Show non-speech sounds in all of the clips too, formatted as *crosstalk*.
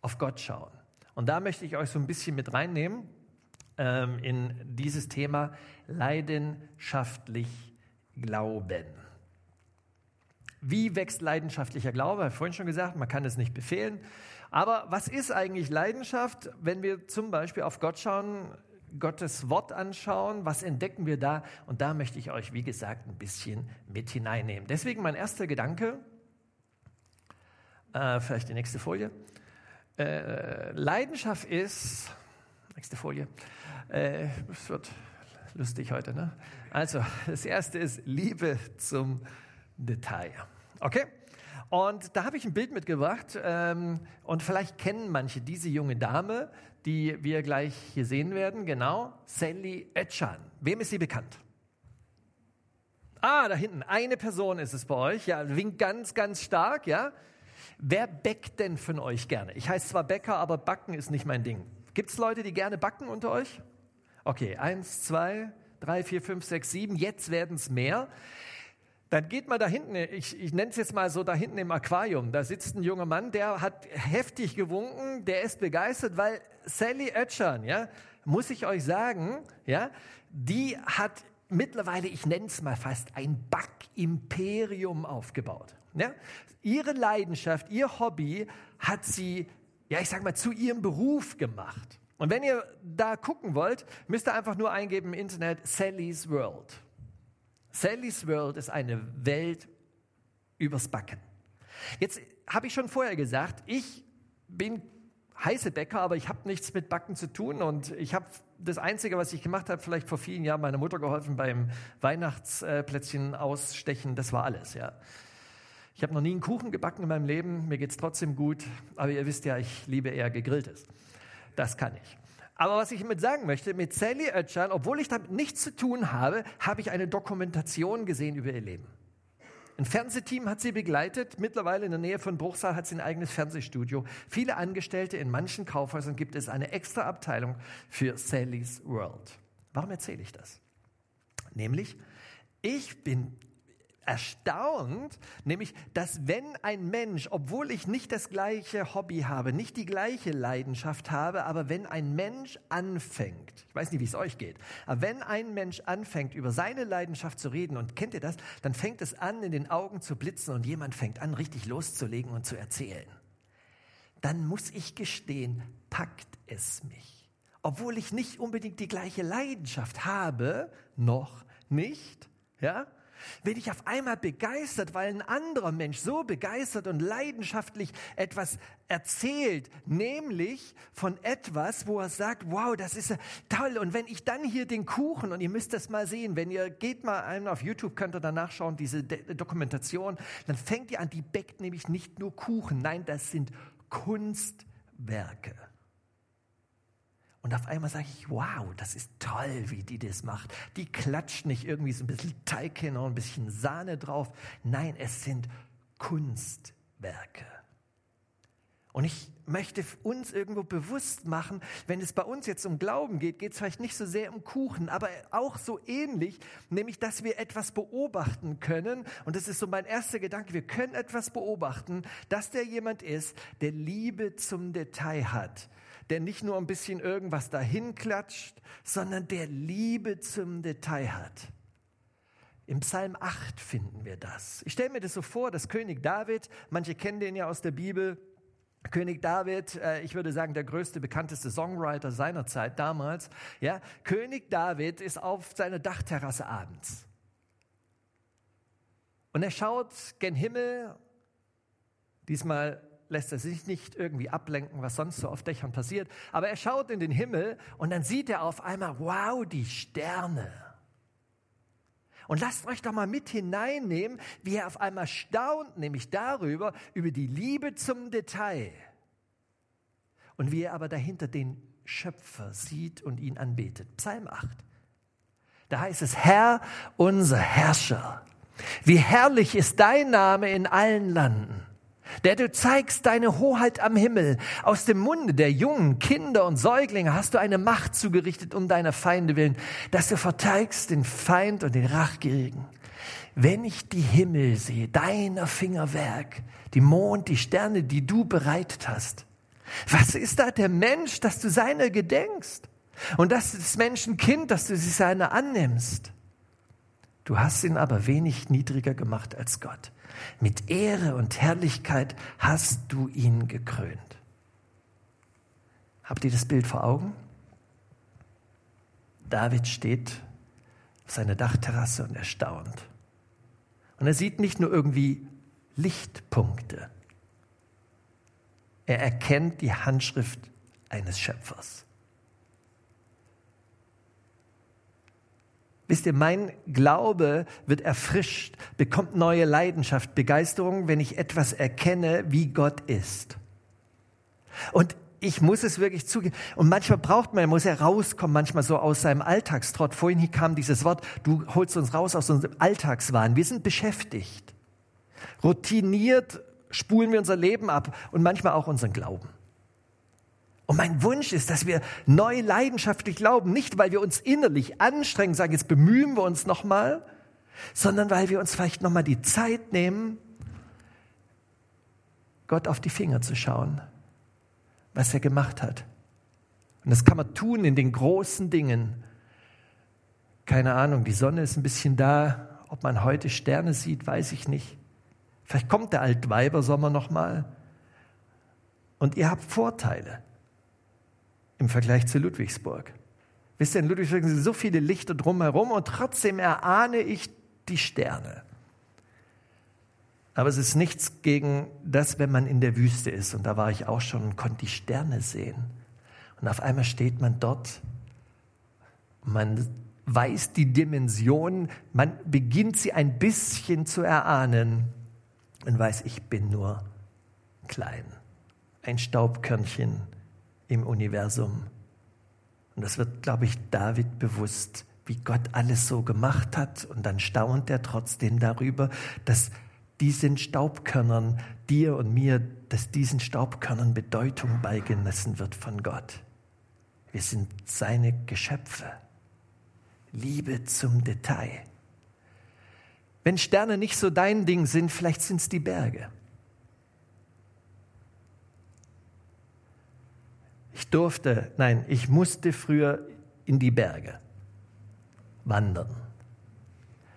auf Gott schauen. Und da möchte ich euch so ein bisschen mit reinnehmen ähm, in dieses Thema leidenschaftlich Glauben. Wie wächst leidenschaftlicher Glaube? Ich habe vorhin schon gesagt, man kann es nicht befehlen. Aber was ist eigentlich Leidenschaft, wenn wir zum Beispiel auf Gott schauen, Gottes Wort anschauen? Was entdecken wir da? Und da möchte ich euch, wie gesagt, ein bisschen mit hineinnehmen. Deswegen mein erster Gedanke, äh, vielleicht die nächste Folie. Äh, Leidenschaft ist, nächste Folie, äh, es wird lustig heute, ne? Also, das erste ist Liebe zum Detail. Okay? Und da habe ich ein Bild mitgebracht ähm, und vielleicht kennen manche diese junge Dame, die wir gleich hier sehen werden, genau, Sally Ötchan. Wem ist sie bekannt? Ah, da hinten, eine Person ist es bei euch, ja, winkt ganz, ganz stark, ja. Wer bäckt denn von euch gerne? Ich heiße zwar Bäcker, aber Backen ist nicht mein Ding. Gibt es Leute, die gerne backen unter euch? Okay, eins, zwei, drei, vier, fünf, sechs, sieben, jetzt werden es mehr. Dann geht mal da hinten, ich, ich nenne es jetzt mal so da hinten im Aquarium, da sitzt ein junger Mann, der hat heftig gewunken, der ist begeistert, weil Sally Oetschan, ja, muss ich euch sagen, ja, die hat mittlerweile, ich nenne es mal fast, ein Backimperium aufgebaut. Ja? Ihre Leidenschaft, ihr Hobby hat sie, ja, ich sag mal, zu ihrem Beruf gemacht. Und wenn ihr da gucken wollt, müsst ihr einfach nur eingeben im Internet Sally's World. Sally's World ist eine Welt übers Backen. Jetzt habe ich schon vorher gesagt, ich bin heiße Bäcker, aber ich habe nichts mit Backen zu tun und ich habe das Einzige, was ich gemacht habe, vielleicht vor vielen Jahren meiner Mutter geholfen beim Weihnachtsplätzchen ausstechen, das war alles, ja. Ich habe noch nie einen Kuchen gebacken in meinem Leben, mir geht es trotzdem gut, aber ihr wisst ja, ich liebe eher gegrilltes. Das kann ich. Aber was ich damit sagen möchte, mit Sally Oetschan, obwohl ich damit nichts zu tun habe, habe ich eine Dokumentation gesehen über ihr Leben. Ein Fernsehteam hat sie begleitet. Mittlerweile in der Nähe von Bruchsal hat sie ein eigenes Fernsehstudio. Viele Angestellte in manchen Kaufhäusern gibt es eine extra Abteilung für Sally's World. Warum erzähle ich das? Nämlich, ich bin erstaunt, nämlich, dass wenn ein Mensch, obwohl ich nicht das gleiche Hobby habe, nicht die gleiche Leidenschaft habe, aber wenn ein Mensch anfängt, ich weiß nicht, wie es euch geht, aber wenn ein Mensch anfängt, über seine Leidenschaft zu reden, und kennt ihr das, dann fängt es an, in den Augen zu blitzen und jemand fängt an, richtig loszulegen und zu erzählen. Dann muss ich gestehen, packt es mich. Obwohl ich nicht unbedingt die gleiche Leidenschaft habe, noch nicht, ja, bin ich auf einmal begeistert, weil ein anderer Mensch so begeistert und leidenschaftlich etwas erzählt, nämlich von etwas, wo er sagt, wow, das ist toll. Und wenn ich dann hier den Kuchen, und ihr müsst das mal sehen, wenn ihr geht mal einen auf YouTube, könnt ihr danach schauen, diese Dokumentation, dann fängt ihr an, die bäckt nämlich nicht nur Kuchen, nein, das sind Kunstwerke. Und auf einmal sage ich, wow, das ist toll, wie die das macht. Die klatscht nicht irgendwie so ein bisschen Teig hin und ein bisschen Sahne drauf. Nein, es sind Kunstwerke. Und ich möchte uns irgendwo bewusst machen, wenn es bei uns jetzt um Glauben geht, geht es vielleicht nicht so sehr um Kuchen, aber auch so ähnlich, nämlich, dass wir etwas beobachten können. Und das ist so mein erster Gedanke. Wir können etwas beobachten, dass der jemand ist, der Liebe zum Detail hat der nicht nur ein bisschen irgendwas dahin klatscht, sondern der Liebe zum Detail hat. Im Psalm 8 finden wir das. Ich stelle mir das so vor, dass König David, manche kennen den ja aus der Bibel, König David, äh, ich würde sagen, der größte, bekannteste Songwriter seiner Zeit damals, ja, König David ist auf seiner Dachterrasse abends. Und er schaut gen Himmel, diesmal lässt er sich nicht irgendwie ablenken, was sonst so auf Dächern passiert. Aber er schaut in den Himmel und dann sieht er auf einmal, wow, die Sterne. Und lasst euch doch mal mit hineinnehmen, wie er auf einmal staunt, nämlich darüber, über die Liebe zum Detail. Und wie er aber dahinter den Schöpfer sieht und ihn anbetet. Psalm 8. Da heißt es, Herr, unser Herrscher, wie herrlich ist dein Name in allen Landen der du zeigst deine Hoheit am Himmel. Aus dem Munde der Jungen, Kinder und Säuglinge hast du eine Macht zugerichtet um deiner Feinde willen, dass du verteidigst den Feind und den Rachgierigen. Wenn ich die Himmel sehe, deiner Fingerwerk, die Mond, die Sterne, die du bereitet hast, Was ist da der Mensch, dass du seiner gedenkst? Und das ist das Menschenkind, dass du sie seiner annimmst. Du hast ihn aber wenig niedriger gemacht als Gott. Mit Ehre und Herrlichkeit hast du ihn gekrönt. Habt ihr das Bild vor Augen? David steht auf seiner Dachterrasse und erstaunt. Und er sieht nicht nur irgendwie Lichtpunkte. Er erkennt die Handschrift eines Schöpfers. Wisst ihr, mein Glaube wird erfrischt, bekommt neue Leidenschaft, Begeisterung, wenn ich etwas erkenne, wie Gott ist. Und ich muss es wirklich zugeben. Und manchmal braucht man, muss er rauskommen, manchmal so aus seinem Alltagstrott. Vorhin hier kam dieses Wort, du holst uns raus aus unserem Alltagswahn. Wir sind beschäftigt. Routiniert spulen wir unser Leben ab und manchmal auch unseren Glauben. Und mein Wunsch ist, dass wir neu leidenschaftlich glauben, nicht weil wir uns innerlich anstrengen, sagen, jetzt bemühen wir uns nochmal, sondern weil wir uns vielleicht nochmal die Zeit nehmen, Gott auf die Finger zu schauen, was er gemacht hat. Und das kann man tun in den großen Dingen. Keine Ahnung, die Sonne ist ein bisschen da. Ob man heute Sterne sieht, weiß ich nicht. Vielleicht kommt der Altweibersommer nochmal. Und ihr habt Vorteile im Vergleich zu Ludwigsburg. Wisst ihr, in Ludwigsburg sind so viele Lichter drumherum und trotzdem erahne ich die Sterne. Aber es ist nichts gegen das, wenn man in der Wüste ist. Und da war ich auch schon und konnte die Sterne sehen. Und auf einmal steht man dort. Man weiß die Dimension, man beginnt sie ein bisschen zu erahnen und weiß, ich bin nur klein, ein Staubkörnchen im Universum. Und das wird, glaube ich, David bewusst, wie Gott alles so gemacht hat. Und dann staunt er trotzdem darüber, dass diesen Staubkörnern, dir und mir, dass diesen Staubkörnern Bedeutung beigemessen wird von Gott. Wir sind seine Geschöpfe. Liebe zum Detail. Wenn Sterne nicht so dein Ding sind, vielleicht sind es die Berge. Ich durfte, nein, ich musste früher in die Berge wandern.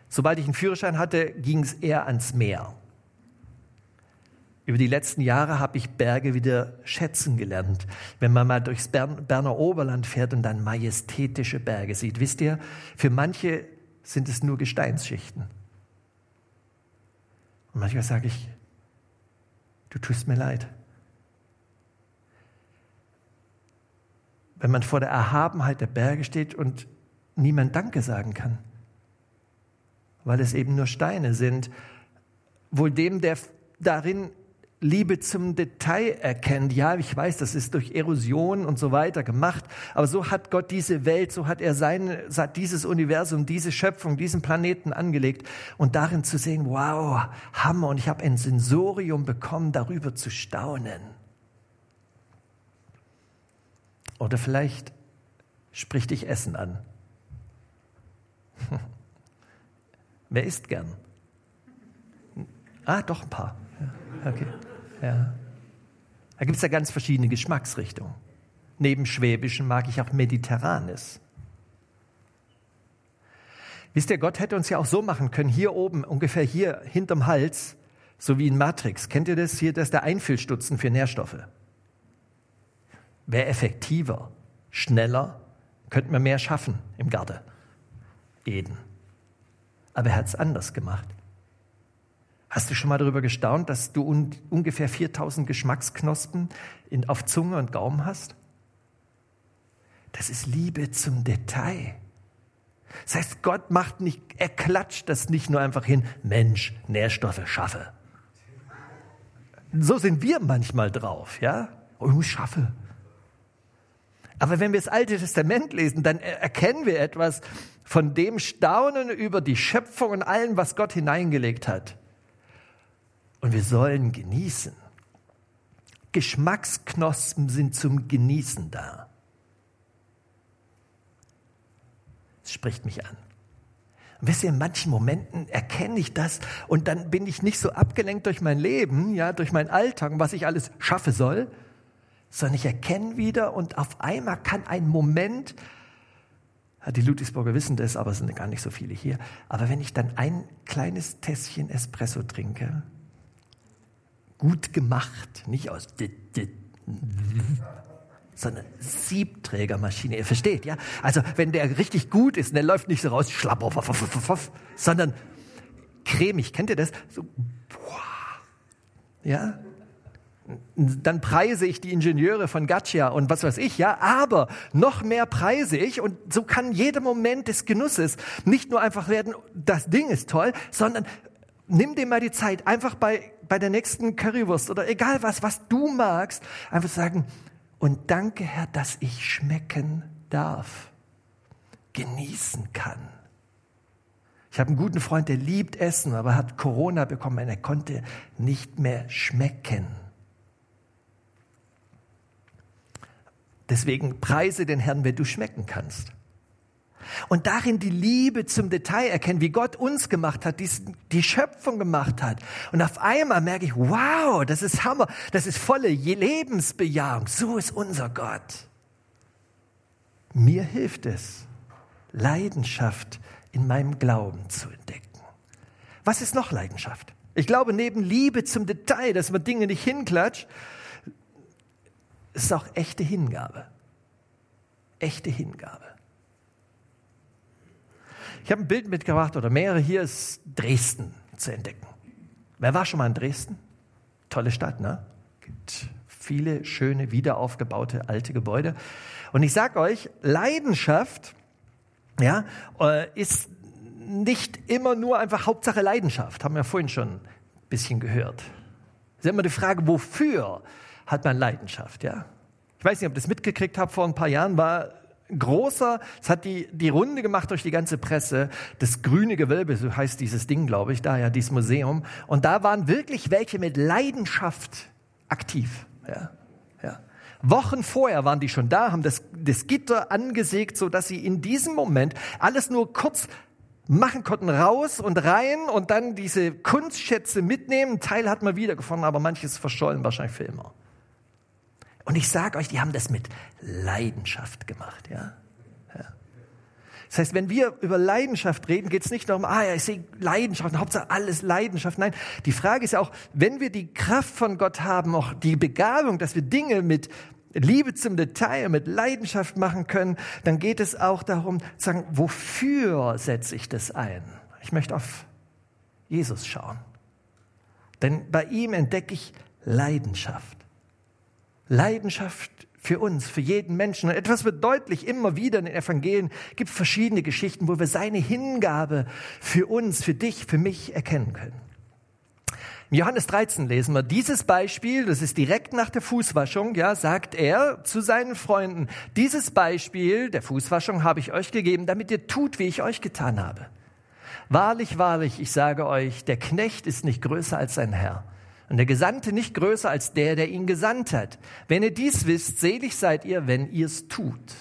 Sobald ich einen Führerschein hatte, ging es eher ans Meer. Über die letzten Jahre habe ich Berge wieder schätzen gelernt. Wenn man mal durchs Berner Oberland fährt und dann majestätische Berge sieht, wisst ihr, für manche sind es nur Gesteinsschichten. Und manchmal sage ich, du tust mir leid. Wenn man vor der Erhabenheit der Berge steht und niemand Danke sagen kann, weil es eben nur Steine sind, wohl dem, der darin Liebe zum Detail erkennt. Ja, ich weiß, das ist durch Erosion und so weiter gemacht, aber so hat Gott diese Welt, so hat er sein, dieses Universum, diese Schöpfung, diesen Planeten angelegt und darin zu sehen, wow, Hammer, und ich habe ein Sensorium bekommen, darüber zu staunen. Oder vielleicht spricht dich Essen an. *laughs* Wer isst gern? Ah, doch ein paar. Ja, okay. Ja. Da gibt es ja ganz verschiedene Geschmacksrichtungen. Neben Schwäbischen mag ich auch Mediterranes. Wisst ihr, Gott hätte uns ja auch so machen können, hier oben, ungefähr hier hinterm Hals, so wie in Matrix. Kennt ihr das? Hier, das ist der Einfüllstutzen für Nährstoffe. Wäre effektiver, schneller, könnten wir mehr schaffen im Garten. Eden. Aber er hat es anders gemacht. Hast du schon mal darüber gestaunt, dass du un ungefähr 4000 Geschmacksknospen in, auf Zunge und Gaumen hast? Das ist Liebe zum Detail. Das heißt, Gott macht nicht, er klatscht das nicht nur einfach hin, Mensch, Nährstoffe schaffe. So sind wir manchmal drauf, ja? Oh, ich schaffe. Aber wenn wir das Alte Testament lesen, dann erkennen wir etwas von dem Staunen über die Schöpfung und allem, was Gott hineingelegt hat. Und wir sollen genießen. Geschmacksknospen sind zum Genießen da. Es spricht mich an. Und wisst ihr, in manchen Momenten erkenne ich das und dann bin ich nicht so abgelenkt durch mein Leben, ja, durch meinen Alltag, was ich alles schaffe soll, sondern ich erkenne wieder und auf einmal kann ein Moment, die Ludwigsburger wissen das, aber es sind gar nicht so viele hier, aber wenn ich dann ein kleines Tässchen Espresso trinke, gut gemacht, nicht aus sondern Siebträgermaschine. Ihr versteht, ja? Also wenn der richtig gut ist, der läuft nicht so raus, schlapp, sondern cremig. Kennt ihr das? So, boah, ja? Dann preise ich die Ingenieure von Gaccia und was weiß ich, ja, aber noch mehr preise ich und so kann jeder Moment des Genusses nicht nur einfach werden, das Ding ist toll, sondern nimm dir mal die Zeit, einfach bei, bei der nächsten Currywurst oder egal was, was du magst, einfach sagen, und danke Herr, dass ich schmecken darf, genießen kann. Ich habe einen guten Freund, der liebt Essen, aber hat Corona bekommen, er konnte nicht mehr schmecken. Deswegen preise den Herrn, wenn du schmecken kannst. Und darin die Liebe zum Detail erkennen, wie Gott uns gemacht hat, die, die Schöpfung gemacht hat. Und auf einmal merke ich, wow, das ist Hammer, das ist volle Lebensbejahung. So ist unser Gott. Mir hilft es, Leidenschaft in meinem Glauben zu entdecken. Was ist noch Leidenschaft? Ich glaube, neben Liebe zum Detail, dass man Dinge nicht hinklatscht, ist auch echte Hingabe. Echte Hingabe. Ich habe ein Bild mitgebracht oder mehrere. Hier ist Dresden zu entdecken. Wer war schon mal in Dresden? Tolle Stadt, ne? Gibt viele schöne, wiederaufgebaute alte Gebäude. Und ich sage euch, Leidenschaft ja, äh, ist nicht immer nur einfach Hauptsache Leidenschaft. Haben wir vorhin schon ein bisschen gehört. Es ist immer die Frage, wofür hat man Leidenschaft, ja? Ich weiß nicht, ob ihr das mitgekriegt habt, vor ein paar Jahren war großer, es hat die, die Runde gemacht durch die ganze Presse, das grüne Gewölbe, so heißt dieses Ding, glaube ich, da ja, dieses Museum. Und da waren wirklich welche mit Leidenschaft aktiv. Ja. Wochen vorher waren die schon da, haben das, das Gitter angesägt, so dass sie in diesem Moment alles nur kurz machen konnten, raus und rein und dann diese Kunstschätze mitnehmen. Ein Teil hat man wiedergefunden, aber manches verschollen wahrscheinlich für immer. Und ich sage euch, die haben das mit Leidenschaft gemacht, ja. ja. Das heißt, wenn wir über Leidenschaft reden, geht es nicht darum, ah ja, ich sehe Leidenschaft, Hauptsache alles Leidenschaft. Nein, die Frage ist ja auch, wenn wir die Kraft von Gott haben, auch die Begabung, dass wir Dinge mit Liebe zum Detail, mit Leidenschaft machen können, dann geht es auch darum, zu sagen, wofür setze ich das ein? Ich möchte auf Jesus schauen. Denn bei ihm entdecke ich Leidenschaft. Leidenschaft für uns, für jeden Menschen. Und etwas wird deutlich immer wieder in den Evangelien. Es gibt verschiedene Geschichten, wo wir seine Hingabe für uns, für dich, für mich erkennen können. Im Johannes 13 lesen wir dieses Beispiel, das ist direkt nach der Fußwaschung, ja, sagt er zu seinen Freunden, dieses Beispiel der Fußwaschung habe ich euch gegeben, damit ihr tut, wie ich euch getan habe. Wahrlich, wahrlich, ich sage euch, der Knecht ist nicht größer als sein Herr und der Gesandte nicht größer als der, der ihn gesandt hat. Wenn ihr dies wisst, selig seid ihr, wenn ihr es tut.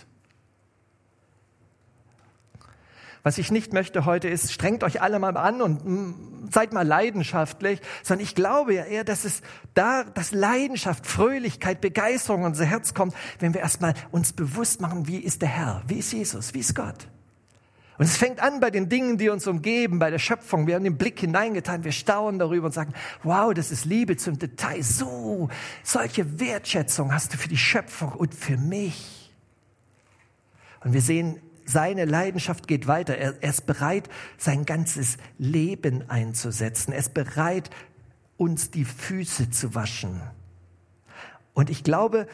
Was ich nicht möchte heute ist, strengt euch alle mal an und mm, seid mal leidenschaftlich, sondern ich glaube ja eher, dass es da, dass Leidenschaft, Fröhlichkeit, Begeisterung in unser Herz kommt, wenn wir erstmal uns bewusst machen, wie ist der Herr, wie ist Jesus, wie ist Gott. Und es fängt an bei den Dingen, die uns umgeben, bei der Schöpfung. Wir haben den Blick hineingetan, wir staunen darüber und sagen, wow, das ist Liebe zum Detail. So, solche Wertschätzung hast du für die Schöpfung und für mich. Und wir sehen, seine Leidenschaft geht weiter. Er, er ist bereit, sein ganzes Leben einzusetzen. Er ist bereit, uns die Füße zu waschen. Und ich glaube,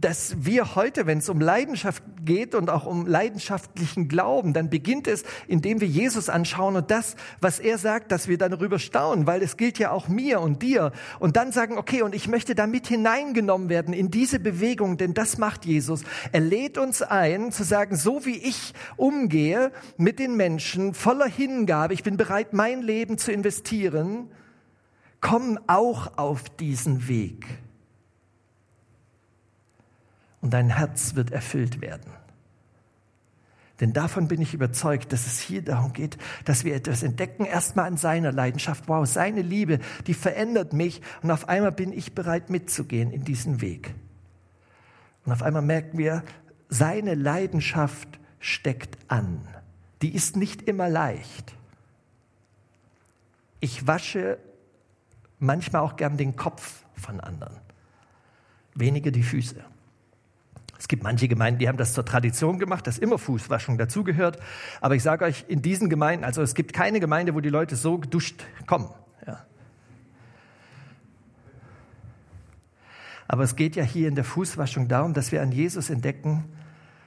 dass wir heute, wenn es um Leidenschaft geht und auch um leidenschaftlichen Glauben, dann beginnt es, indem wir Jesus anschauen und das, was er sagt, dass wir darüber staunen, weil es gilt ja auch mir und dir. Und dann sagen, okay, und ich möchte da mit hineingenommen werden in diese Bewegung, denn das macht Jesus. Er lädt uns ein, zu sagen, so wie ich umgehe mit den Menschen, voller Hingabe, ich bin bereit, mein Leben zu investieren, komm auch auf diesen Weg und dein Herz wird erfüllt werden. Denn davon bin ich überzeugt, dass es hier darum geht, dass wir etwas entdecken, erstmal an seiner Leidenschaft. Wow, seine Liebe, die verändert mich und auf einmal bin ich bereit mitzugehen in diesen Weg. Und auf einmal merken wir, seine Leidenschaft steckt an. Die ist nicht immer leicht. Ich wasche manchmal auch gern den Kopf von anderen, wenige die Füße. Es gibt manche Gemeinden, die haben das zur Tradition gemacht, dass immer Fußwaschung dazugehört. Aber ich sage euch, in diesen Gemeinden, also es gibt keine Gemeinde, wo die Leute so geduscht kommen. Ja. Aber es geht ja hier in der Fußwaschung darum, dass wir an Jesus entdecken,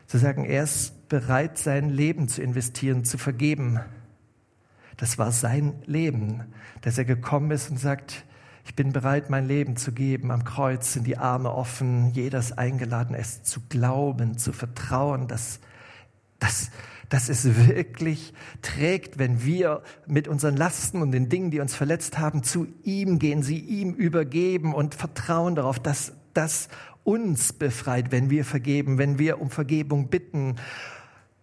zu sagen, er ist bereit, sein Leben zu investieren, zu vergeben. Das war sein Leben, dass er gekommen ist und sagt, ich bin bereit, mein Leben zu geben. Am Kreuz sind die Arme offen. Jeder ist eingeladen, es zu glauben, zu vertrauen, dass, dass, dass es wirklich trägt, wenn wir mit unseren Lasten und den Dingen, die uns verletzt haben, zu ihm gehen, sie ihm übergeben und vertrauen darauf, dass das uns befreit, wenn wir vergeben, wenn wir um Vergebung bitten.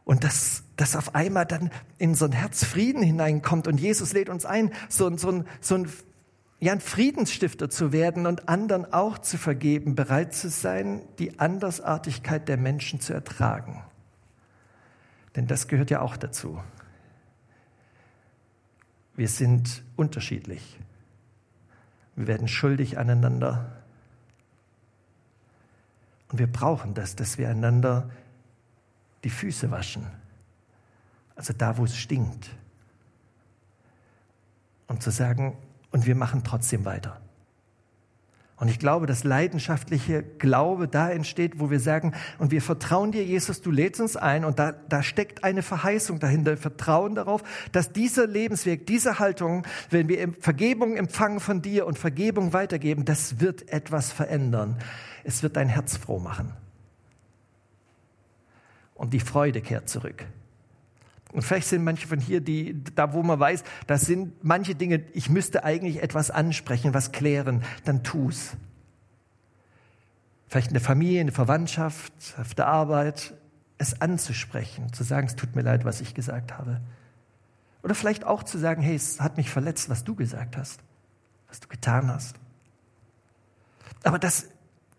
Und dass, dass auf einmal dann in so ein Herz Frieden hineinkommt und Jesus lädt uns ein, so, so, so ein ja, ein Friedensstifter zu werden und anderen auch zu vergeben, bereit zu sein, die Andersartigkeit der Menschen zu ertragen. Denn das gehört ja auch dazu. Wir sind unterschiedlich. Wir werden schuldig aneinander. Und wir brauchen das, dass wir einander die Füße waschen. Also da, wo es stinkt. Und zu sagen, und wir machen trotzdem weiter. Und ich glaube, dass leidenschaftliche Glaube da entsteht, wo wir sagen, und wir vertrauen dir, Jesus, du lädst uns ein, und da, da steckt eine Verheißung dahinter, Vertrauen darauf, dass dieser Lebensweg, diese Haltung, wenn wir Vergebung empfangen von dir und Vergebung weitergeben, das wird etwas verändern. Es wird dein Herz froh machen. Und die Freude kehrt zurück. Und vielleicht sind manche von hier, die, da wo man weiß, das sind manche Dinge, ich müsste eigentlich etwas ansprechen, was klären, dann tu's. Vielleicht in der Familie, in der Verwandtschaft, auf der Arbeit, es anzusprechen, zu sagen, es tut mir leid, was ich gesagt habe. Oder vielleicht auch zu sagen, hey, es hat mich verletzt, was du gesagt hast, was du getan hast. Aber dass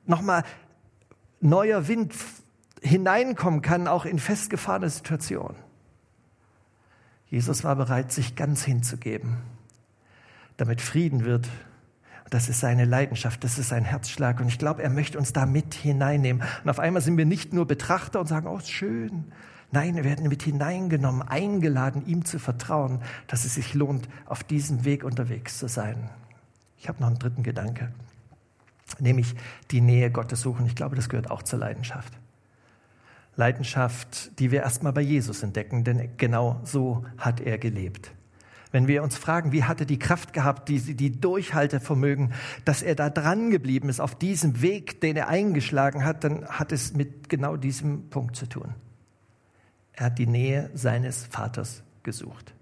nochmal neuer Wind hineinkommen kann, auch in festgefahrene Situationen. Jesus war bereit, sich ganz hinzugeben, damit Frieden wird. Das ist seine Leidenschaft, das ist sein Herzschlag. Und ich glaube, er möchte uns da mit hineinnehmen. Und auf einmal sind wir nicht nur Betrachter und sagen, oh, schön. Nein, wir werden mit hineingenommen, eingeladen, ihm zu vertrauen, dass es sich lohnt, auf diesem Weg unterwegs zu sein. Ich habe noch einen dritten Gedanke, nämlich die Nähe Gottes suchen. Ich glaube, das gehört auch zur Leidenschaft. Leidenschaft, die wir erstmal bei Jesus entdecken, denn genau so hat er gelebt. Wenn wir uns fragen, wie hat er die Kraft gehabt, die, die Durchhaltevermögen, dass er da dran geblieben ist auf diesem Weg, den er eingeschlagen hat, dann hat es mit genau diesem Punkt zu tun. Er hat die Nähe seines Vaters gesucht.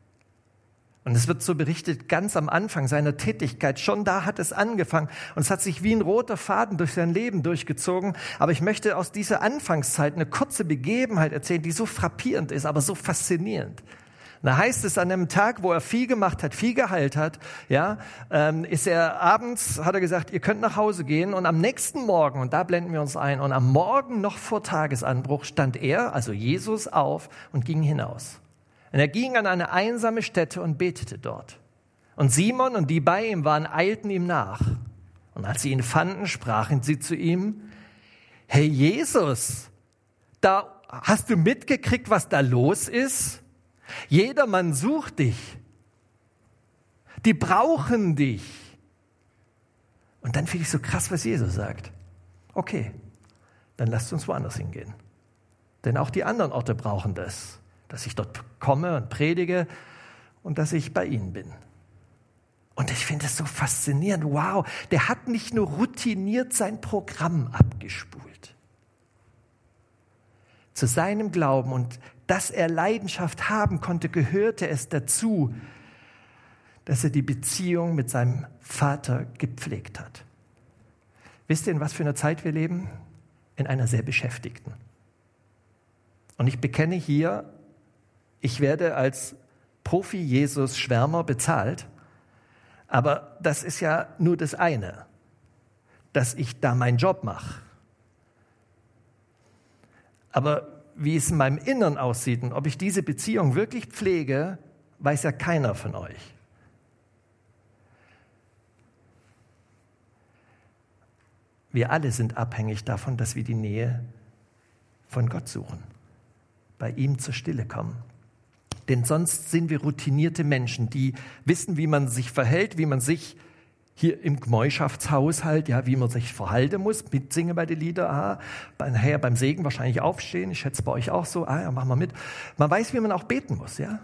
Und es wird so berichtet, ganz am Anfang seiner Tätigkeit, schon da hat es angefangen und es hat sich wie ein roter Faden durch sein Leben durchgezogen. Aber ich möchte aus dieser Anfangszeit eine kurze Begebenheit erzählen, die so frappierend ist, aber so faszinierend. Da heißt es an einem Tag, wo er viel gemacht hat, viel geheilt hat, ja, ähm, ist er abends, hat er gesagt, ihr könnt nach Hause gehen und am nächsten Morgen, und da blenden wir uns ein, und am Morgen noch vor Tagesanbruch stand er, also Jesus, auf und ging hinaus. Und er ging an eine einsame Stätte und betete dort. Und Simon und die bei ihm waren, eilten ihm nach. Und als sie ihn fanden, sprachen sie zu ihm, Hey Jesus, da hast du mitgekriegt, was da los ist? Jedermann sucht dich. Die brauchen dich. Und dann finde ich so krass, was Jesus sagt. Okay, dann lasst uns woanders hingehen. Denn auch die anderen Orte brauchen das dass ich dort komme und predige und dass ich bei ihnen bin. Und ich finde es so faszinierend. Wow, der hat nicht nur routiniert sein Programm abgespult. Zu seinem Glauben und dass er Leidenschaft haben konnte, gehörte es dazu, dass er die Beziehung mit seinem Vater gepflegt hat. Wisst ihr, in was für einer Zeit wir leben? In einer sehr beschäftigten. Und ich bekenne hier ich werde als Profi-Jesus-Schwärmer bezahlt, aber das ist ja nur das eine, dass ich da meinen Job mache. Aber wie es in meinem Innern aussieht und ob ich diese Beziehung wirklich pflege, weiß ja keiner von euch. Wir alle sind abhängig davon, dass wir die Nähe von Gott suchen, bei ihm zur Stille kommen. Denn sonst sind wir routinierte Menschen, die wissen, wie man sich verhält, wie man sich hier im Gemeinschaftshaushalt, ja, wie man sich verhalten muss, mitsingen bei den Liedern, ah, nachher beim Segen wahrscheinlich aufstehen, ich schätze bei euch auch so, ah, ja, machen wir mit. Man weiß, wie man auch beten muss, ja.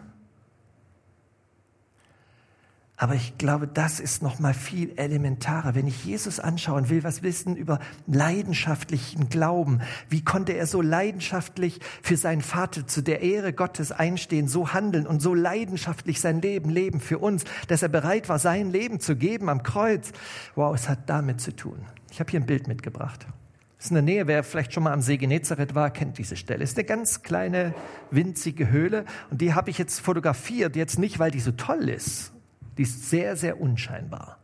Aber ich glaube, das ist noch mal viel elementarer. Wenn ich Jesus anschauen will, was wissen über leidenschaftlichen Glauben? Wie konnte er so leidenschaftlich für seinen Vater zu der Ehre Gottes einstehen, so handeln und so leidenschaftlich sein Leben leben für uns, dass er bereit war, sein Leben zu geben am Kreuz? Wow, es hat damit zu tun. Ich habe hier ein Bild mitgebracht. Das ist in der Nähe, wer vielleicht schon mal am See Genezareth war, kennt diese Stelle. Es ist eine ganz kleine, winzige Höhle und die habe ich jetzt fotografiert, jetzt nicht, weil die so toll ist, die ist sehr, sehr unscheinbar.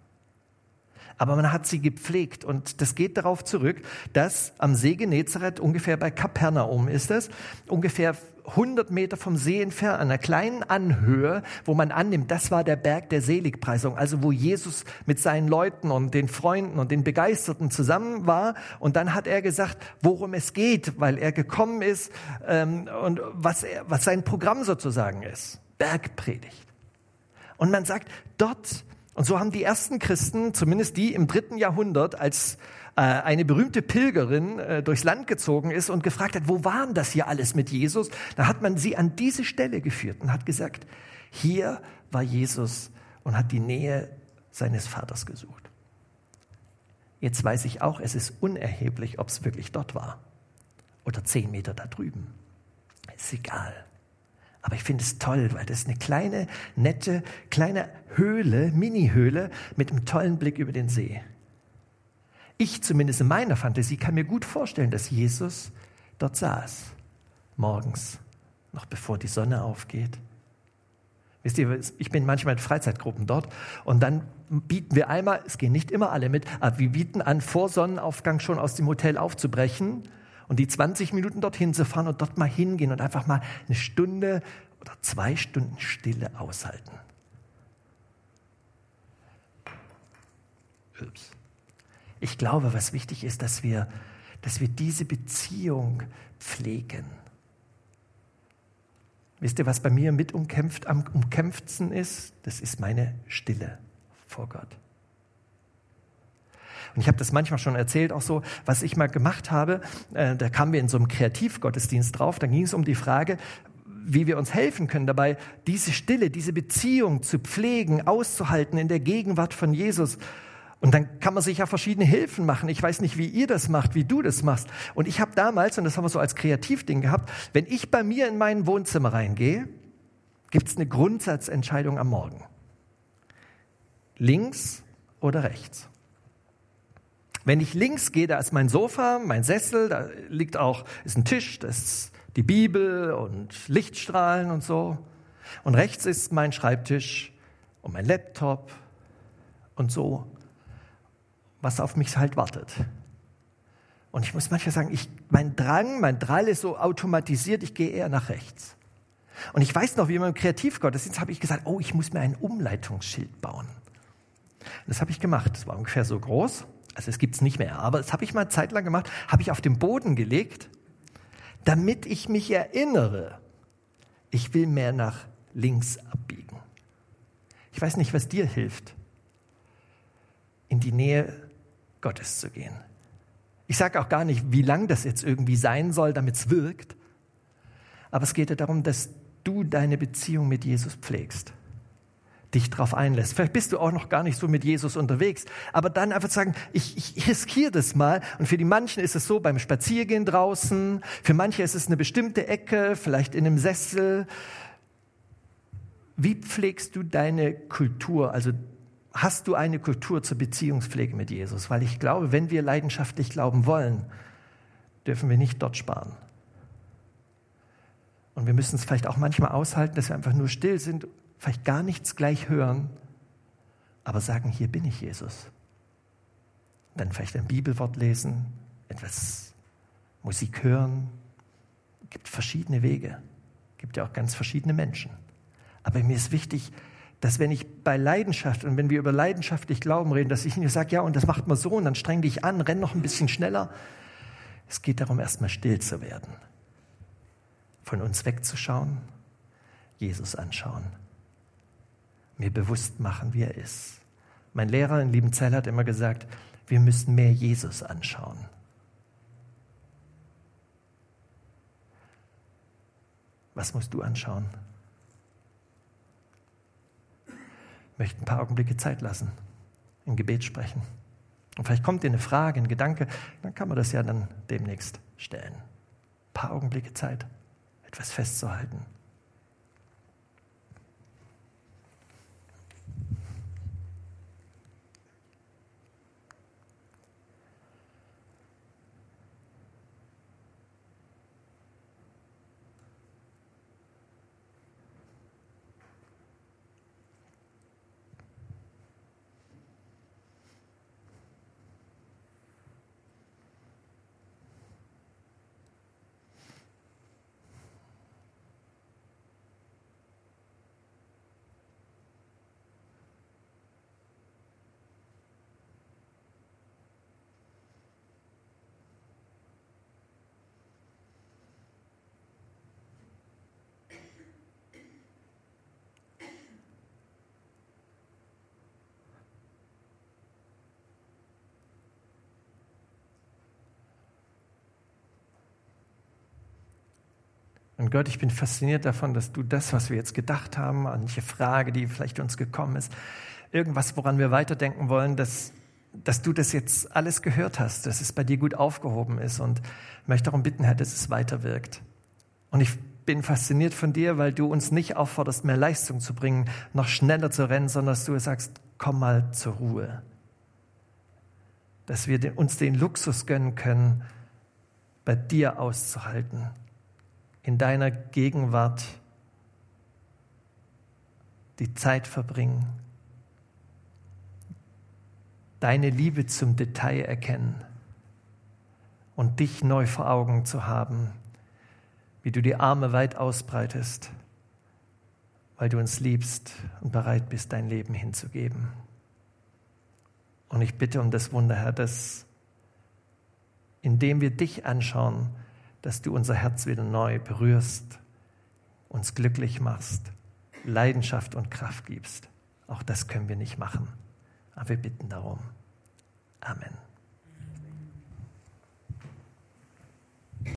Aber man hat sie gepflegt und das geht darauf zurück, dass am See Genezareth, ungefähr bei Kapernaum ist es, ungefähr 100 Meter vom See entfernt, an einer kleinen Anhöhe, wo man annimmt, das war der Berg der Seligpreisung, also wo Jesus mit seinen Leuten und den Freunden und den Begeisterten zusammen war. Und dann hat er gesagt, worum es geht, weil er gekommen ist ähm, und was, er, was sein Programm sozusagen ist. Bergpredigt. Und man sagt, dort, und so haben die ersten Christen, zumindest die im dritten Jahrhundert, als äh, eine berühmte Pilgerin äh, durchs Land gezogen ist und gefragt hat, wo waren das hier alles mit Jesus? Da hat man sie an diese Stelle geführt und hat gesagt, hier war Jesus und hat die Nähe seines Vaters gesucht. Jetzt weiß ich auch, es ist unerheblich, ob es wirklich dort war oder zehn Meter da drüben. Ist egal. Aber ich finde es toll, weil das ist eine kleine, nette, kleine Höhle, Mini-Höhle mit einem tollen Blick über den See. Ich zumindest in meiner Fantasie kann mir gut vorstellen, dass Jesus dort saß, morgens, noch bevor die Sonne aufgeht. Wisst ihr, ich bin manchmal in Freizeitgruppen dort und dann bieten wir einmal, es gehen nicht immer alle mit, aber wir bieten an, vor Sonnenaufgang schon aus dem Hotel aufzubrechen und die 20 Minuten dorthin zu fahren und dort mal hingehen und einfach mal eine Stunde oder zwei Stunden Stille aushalten. Ups. Ich glaube, was wichtig ist, dass wir, dass wir diese Beziehung pflegen. Wisst ihr, was bei mir mit umkämpft, am umkämpftsten ist? Das ist meine Stille vor Gott. Und ich habe das manchmal schon erzählt, auch so, was ich mal gemacht habe. Äh, da kamen wir in so einem Kreativgottesdienst drauf. Da ging es um die Frage, wie wir uns helfen können dabei, diese Stille, diese Beziehung zu pflegen, auszuhalten in der Gegenwart von Jesus. Und dann kann man sich ja verschiedene Hilfen machen. Ich weiß nicht, wie ihr das macht, wie du das machst. Und ich habe damals, und das haben wir so als Kreativding gehabt, wenn ich bei mir in mein Wohnzimmer reingehe, gibt es eine Grundsatzentscheidung am Morgen. Links oder rechts. Wenn ich links gehe, da ist mein Sofa, mein Sessel, da liegt auch, ist ein Tisch, das ist die Bibel und Lichtstrahlen und so. Und rechts ist mein Schreibtisch und mein Laptop und so, was auf mich halt wartet. Und ich muss manchmal sagen, ich, mein Drang, mein Drall ist so automatisiert, ich gehe eher nach rechts. Und ich weiß noch, wie man im Kreativgottesdienst habe ich gesagt, oh, ich muss mir ein Umleitungsschild bauen. Das habe ich gemacht. Das war ungefähr so groß. Also es gibt es nicht mehr, aber das habe ich mal zeitlang gemacht, habe ich auf den Boden gelegt, damit ich mich erinnere, ich will mehr nach links abbiegen. Ich weiß nicht, was dir hilft, in die Nähe Gottes zu gehen. Ich sage auch gar nicht, wie lang das jetzt irgendwie sein soll, damit es wirkt. Aber es geht ja darum, dass du deine Beziehung mit Jesus pflegst dich darauf einlässt. Vielleicht bist du auch noch gar nicht so mit Jesus unterwegs, aber dann einfach sagen, ich, ich riskiere das mal. Und für die manchen ist es so beim Spaziergehen draußen, für manche ist es eine bestimmte Ecke, vielleicht in einem Sessel. Wie pflegst du deine Kultur? Also hast du eine Kultur zur Beziehungspflege mit Jesus? Weil ich glaube, wenn wir leidenschaftlich glauben wollen, dürfen wir nicht dort sparen. Und wir müssen es vielleicht auch manchmal aushalten, dass wir einfach nur still sind vielleicht gar nichts gleich hören, aber sagen, hier bin ich Jesus. Dann vielleicht ein Bibelwort lesen, etwas Musik hören, Es gibt verschiedene Wege. Es gibt ja auch ganz verschiedene Menschen. Aber mir ist wichtig, dass wenn ich bei Leidenschaft und wenn wir über leidenschaftlich Glauben reden, dass ich nicht sage, ja, und das macht man so und dann streng dich an, renn noch ein bisschen schneller. Es geht darum, erstmal still zu werden, von uns wegzuschauen, Jesus anschauen, mir bewusst machen, wie er ist. Mein Lehrer in Liebenzell hat immer gesagt, wir müssen mehr Jesus anschauen. Was musst du anschauen? Ich möchte ein paar Augenblicke Zeit lassen, im Gebet sprechen. Und vielleicht kommt dir eine Frage, ein Gedanke, dann kann man das ja dann demnächst stellen. Ein paar Augenblicke Zeit, etwas festzuhalten. Und Gott, ich bin fasziniert davon, dass du das, was wir jetzt gedacht haben, manche Frage, die vielleicht uns gekommen ist, irgendwas, woran wir weiterdenken wollen, dass, dass du das jetzt alles gehört hast, dass es bei dir gut aufgehoben ist. Und möchte darum bitten, Herr, dass es weiterwirkt. Und ich bin fasziniert von dir, weil du uns nicht aufforderst, mehr Leistung zu bringen, noch schneller zu rennen, sondern dass du sagst, komm mal zur Ruhe. Dass wir uns den Luxus gönnen können, bei dir auszuhalten, in deiner Gegenwart die Zeit verbringen, deine Liebe zum Detail erkennen und dich neu vor Augen zu haben, wie du die Arme weit ausbreitest, weil du uns liebst und bereit bist, dein Leben hinzugeben. Und ich bitte um das Wunder, Herr, dass indem wir dich anschauen, dass du unser Herz wieder neu berührst, uns glücklich machst, Leidenschaft und Kraft gibst. Auch das können wir nicht machen, aber wir bitten darum. Amen.